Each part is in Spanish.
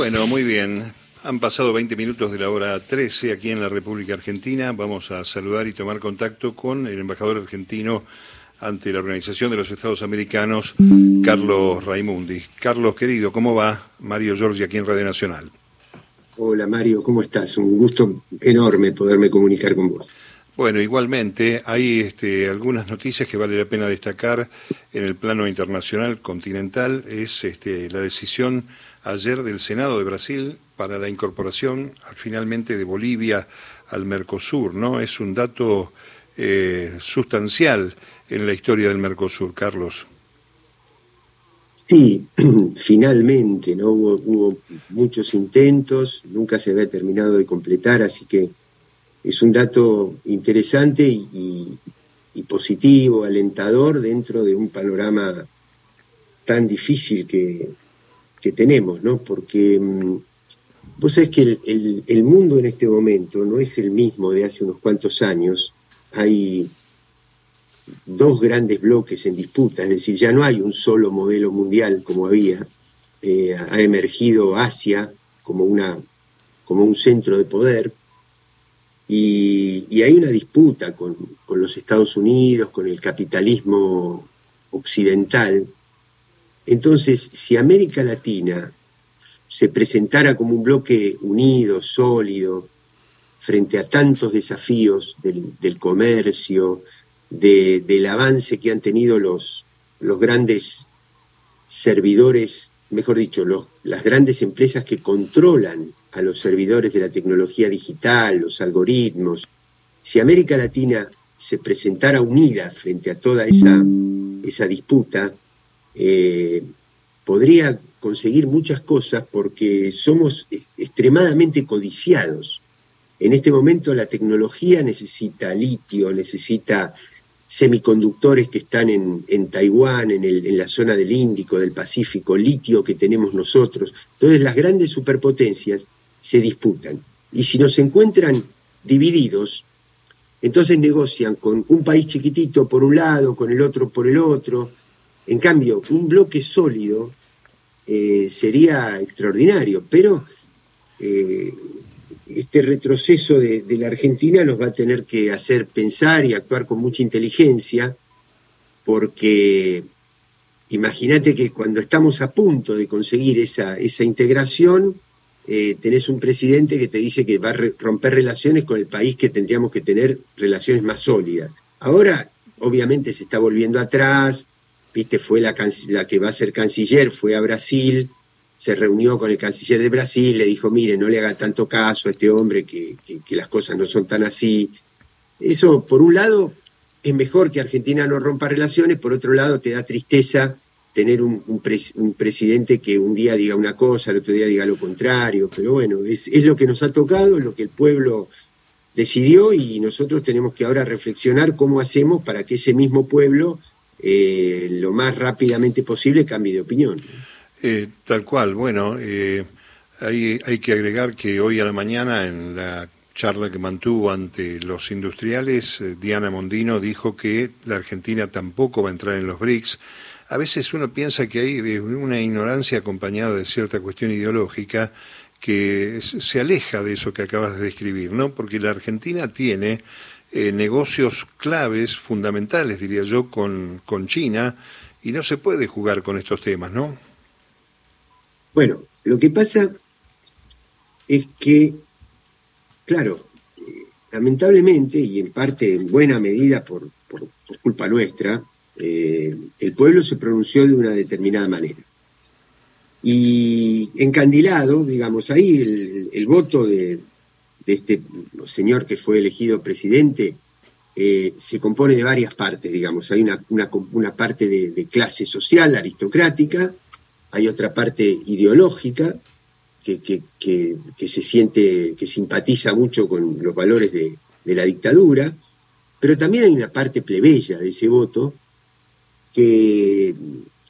Bueno, muy bien. Han pasado 20 minutos de la hora 13 aquí en la República Argentina. Vamos a saludar y tomar contacto con el embajador argentino ante la Organización de los Estados Americanos, Carlos Raimundi. Carlos, querido, ¿cómo va? Mario Giorgi aquí en Radio Nacional. Hola Mario, ¿cómo estás? Un gusto enorme poderme comunicar con vos. Bueno, igualmente hay este, algunas noticias que vale la pena destacar en el plano internacional continental. Es este, la decisión ayer del Senado de Brasil para la incorporación finalmente de Bolivia al Mercosur, ¿no? Es un dato eh, sustancial en la historia del Mercosur, Carlos. Sí, finalmente, ¿no? Hubo, muchos intentos, nunca se había terminado de completar, así que es un dato interesante y positivo, alentador dentro de un panorama tan difícil que, que tenemos, ¿no? Porque mm, vos sabés que el, mundo en este momento no es el mismo de hace unos cuantos años. Hay dos grandes bloques en disputa, es decir, ya no hay un solo modelo mundial como había. Eh, ha emergido Asia como, una, como un centro de poder y, y hay una disputa con, con los Estados Unidos, con el capitalismo occidental, entonces, si América Latina se presentara como un bloque unido, sólido, frente a tantos desafíos del, comercio, del avance que han tenido los, los grandes servidores, mejor dicho, las grandes empresas que controlan a los servidores de la tecnología digital, los algoritmos, si América Latina se presentara unida frente a toda esa, esa disputa, eh, podría conseguir muchas cosas porque somos extremadamente codiciados. En este momento la tecnología necesita litio, necesita semiconductores que están en, Taiwán, en, en, la zona del Índico, del Pacífico, litio que tenemos nosotros. Entonces las grandes superpotencias se disputan. Y si nos encuentran divididos, entonces negocian con un país chiquitito por un lado, con el otro por el otro, en cambio, un bloque sólido eh, sería extraordinario, pero eh, este retroceso de, la Argentina nos va a tener que hacer pensar y actuar con mucha inteligencia, porque imagínate que cuando estamos a punto de conseguir esa, esa integración, eh, tenés un presidente que te dice que va a romper relaciones con el país que tendríamos que tener relaciones más sólidas. Ahora, obviamente, se está volviendo atrás, viste, fue la, que va a ser canciller, fue a Brasil, se reunió con el canciller de Brasil, le dijo, mire, no le haga tanto caso a este hombre, que, las cosas no son tan así. Eso, por un lado, es mejor que Argentina no rompa relaciones, por otro lado, te da tristeza tener un, un, presidente que un día diga una cosa, el otro día diga lo contrario, pero bueno, es, es lo que nos ha tocado, es lo que el pueblo decidió y nosotros tenemos que ahora reflexionar cómo hacemos para que ese mismo pueblo eh, lo más rápidamente posible cambie de opinión. Eh, tal cual, bueno, eh, hay, hay que agregar que hoy a la mañana en la charla que mantuvo ante los industriales, Diana Mondino dijo que la Argentina tampoco va a entrar en los BRICS. A veces uno piensa que hay una ignorancia acompañada de cierta cuestión ideológica que se aleja de eso que acabas de describir, ¿no? Porque la Argentina tiene eh, negocios claves, fundamentales, diría yo, con, con China, y no se puede jugar con estos temas, ¿no? Bueno, lo que pasa es que, claro, lamentablemente, y en parte en buena medida por, por, culpa nuestra, eh, el pueblo se pronunció de una determinada manera. Y encandilado, digamos, ahí el voto de, de este señor que fue elegido presidente eh, se compone de varias partes, digamos. Hay una, una, parte de, clase social, aristocrática, hay otra parte ideológica, que, que, se siente, que simpatiza mucho con los valores de, de, la dictadura, pero también hay una parte plebeya de ese voto que,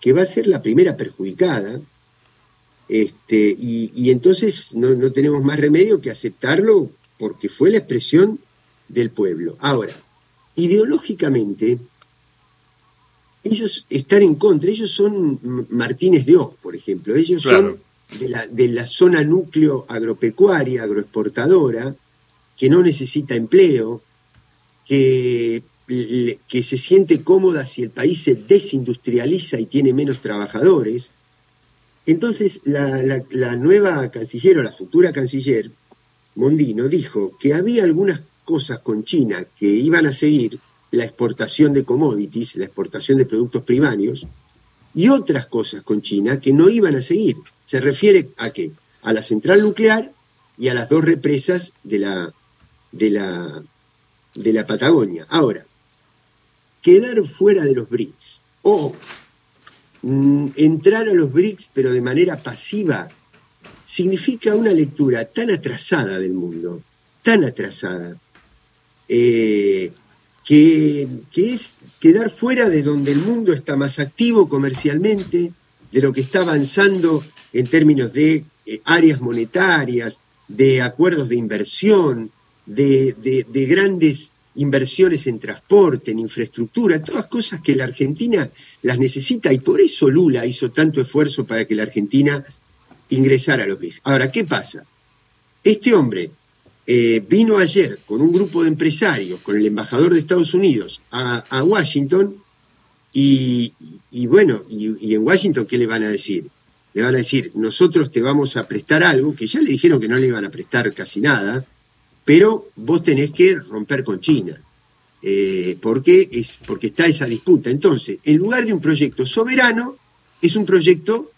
que va a ser la primera perjudicada, este, y, entonces no, tenemos más remedio que aceptarlo porque fue la expresión del pueblo. Ahora, ideológicamente, ellos están en contra, ellos son Martínez de Oz, por ejemplo, ellos son de la, de la zona núcleo agropecuaria, agroexportadora, que no necesita empleo, que, que se siente cómoda si el país se desindustrializa y tiene menos trabajadores. Entonces, la, nueva canciller o la futura canciller, Mondino, dijo que había algunas cosas con China que iban a seguir la exportación de commodities, la exportación de productos primarios, y otras cosas con China que no iban a seguir. Se refiere a qué? A la central nuclear y a las dos represas de la, de la, de la Patagonia. Ahora, quedar fuera de los BRICS o entrar a los BRICS pero de manera pasiva significa una lectura tan atrasada del mundo, tan atrasada, eh, que, es quedar fuera de donde el mundo está más activo comercialmente, de lo que está avanzando en términos de eh, áreas monetarias, de acuerdos de inversión, de, de, grandes inversiones en transporte, en infraestructura, todas cosas que la Argentina las necesita y por eso Lula hizo tanto esfuerzo para que la Argentina ingresara a los BRICS. Ahora, ¿qué pasa? Este hombre eh, vino ayer con un grupo de empresarios, con el embajador de Estados Unidos, a, Washington, y, bueno, y, en Washington, ¿qué le van a decir? Le van a decir, nosotros te vamos a prestar algo, que ya le dijeron que no le iban a prestar casi nada, pero vos tenés que romper con China. Eh, porque, es, porque está esa disputa. Entonces, en lugar de un proyecto soberano, es un proyecto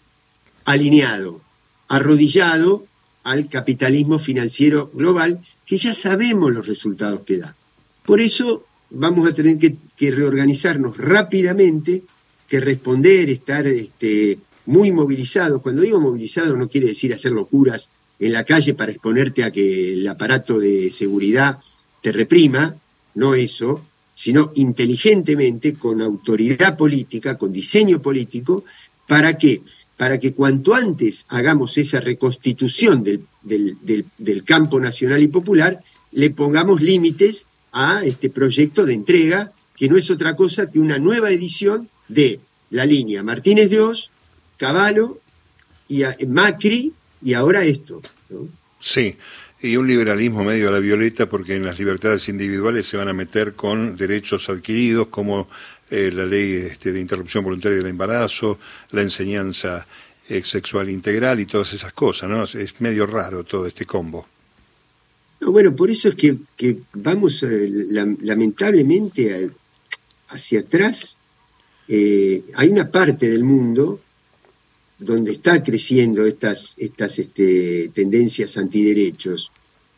alineado, arrodillado al capitalismo financiero global, que ya sabemos los resultados que da. Por eso vamos a tener que, reorganizarnos rápidamente, que responder, estar este, muy movilizados. Cuando digo movilizado no quiere decir hacer locuras en la calle para exponerte a que el aparato de seguridad te reprima, no eso, sino inteligentemente, con autoridad política, con diseño político, para que para que cuanto antes hagamos esa reconstitución del, campo nacional y popular, le pongamos límites a este proyecto de entrega, que no es otra cosa que una nueva edición de la línea Martínez de Oz, Caballo, y Macri, y ahora esto. Sí, y un liberalismo medio a la violeta porque en las libertades individuales se van a meter con derechos adquiridos como eh, la ley este, de interrupción voluntaria del embarazo, la enseñanza eh, sexual integral y todas esas cosas, ¿no? Es medio raro todo este combo. bueno, por eso es que, vamos eh, lamentablemente hacia atrás. hay una parte del mundo donde está creciendo estas, estas este, tendencias antiderechos,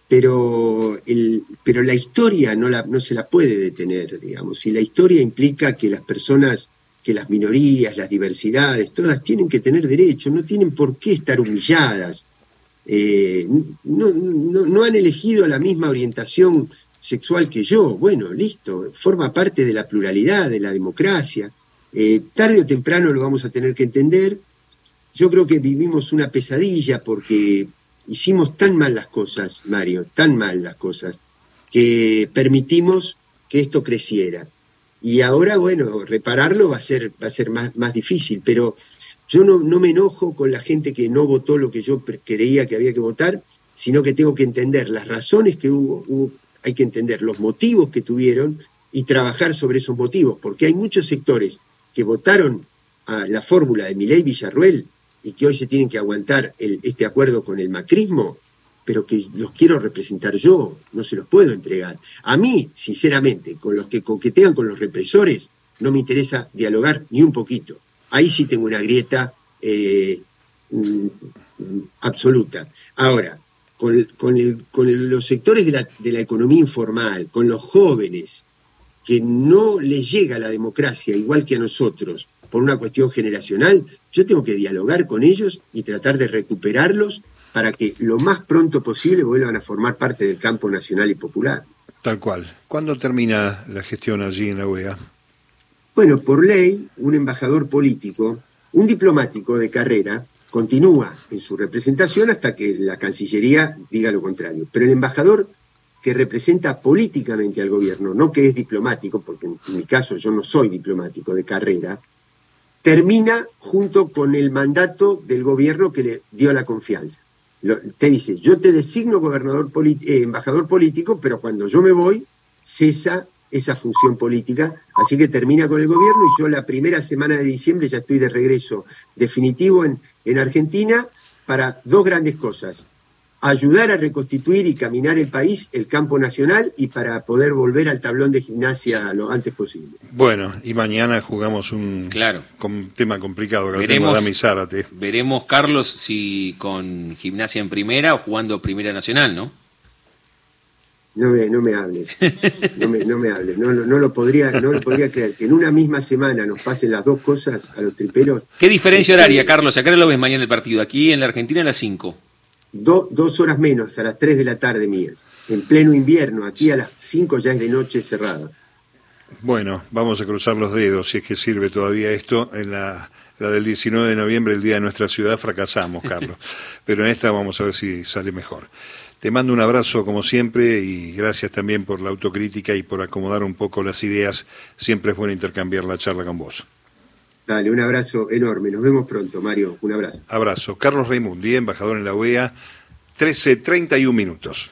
pero, el, pero la historia no, la, no se la puede detener, digamos, y la historia implica que las personas, que las minorías, las diversidades, todas tienen que tener derecho, no tienen por qué estar humilladas, eh, no, no, han elegido la misma orientación sexual que yo, bueno, listo, forma parte de la pluralidad, de la democracia, eh, tarde o temprano lo vamos a tener que entender, yo creo que vivimos una pesadilla porque hicimos tan mal las cosas, Mario, tan mal las cosas, que permitimos que esto creciera. Y ahora, bueno, repararlo va a ser, va a ser más, más difícil, pero yo no, no me enojo con la gente que no votó lo que yo creía que había que votar, sino que tengo que entender las razones que hubo, hay que entender los motivos que tuvieron y trabajar sobre esos motivos, porque hay muchos sectores que votaron a la fórmula de Milei Villarruel y que hoy se tienen que aguantar este acuerdo con el macrismo, pero que los quiero representar yo, no se los puedo entregar. A mí, sinceramente, con los que coquetean con los represores, no me interesa dialogar ni un poquito. Ahí sí tengo una grieta eh, mm, absoluta. Ahora, con, los sectores de la, de la economía informal, con los jóvenes, que no les llega la democracia igual que a nosotros, por una cuestión generacional, yo tengo que dialogar con ellos y tratar de recuperarlos para que lo más pronto posible vuelvan a formar parte del campo nacional y popular. Tal cual. ¿Cuándo termina la gestión allí en la OEA? Bueno, por ley, un embajador político, un diplomático de carrera, continúa en su representación hasta que la Cancillería diga lo contrario. Pero el embajador que representa políticamente al gobierno, no que es diplomático, porque en mi caso yo no soy diplomático de carrera, termina junto con el mandato del gobierno que le dio la confianza. te dice, yo te designo gobernador eh, embajador político, pero cuando yo me voy, cesa esa función política, así que termina con el gobierno y yo la primera semana de diciembre ya estoy de regreso definitivo en, en Argentina para dos grandes cosas ayudar a reconstituir y caminar el país, el campo nacional y para poder volver al tablón de gimnasia lo antes posible. Bueno, y mañana jugamos un claro. tema complicado, que veremos. Veremos, Carlos, si con gimnasia en primera o jugando primera nacional, ¿no? No me, no me hables, no me, no me hables, no, no, lo podría, no lo podría creer, que en una misma semana nos pasen las dos cosas a los triperos. ¿Qué diferencia horaria, Carlos? Acá lo ves mañana el partido, aquí en la Argentina a las 5 dos horas menos, a las 3 de la tarde mías, en pleno invierno, aquí a las 5 ya es de noche cerrada. Bueno, vamos a cruzar los dedos, si es que sirve todavía esto. En la, la del 19 de noviembre, el día de nuestra ciudad, fracasamos, Carlos. Pero en esta vamos a ver si sale mejor. Te mando un abrazo como siempre y gracias también por la autocrítica y por acomodar un poco las ideas. Siempre es bueno intercambiar la charla con vos. Dale, un abrazo enorme. Nos vemos pronto, Mario. Un abrazo. Abrazo. Carlos Raimundi, embajador en la OEA, 13.31 minutos.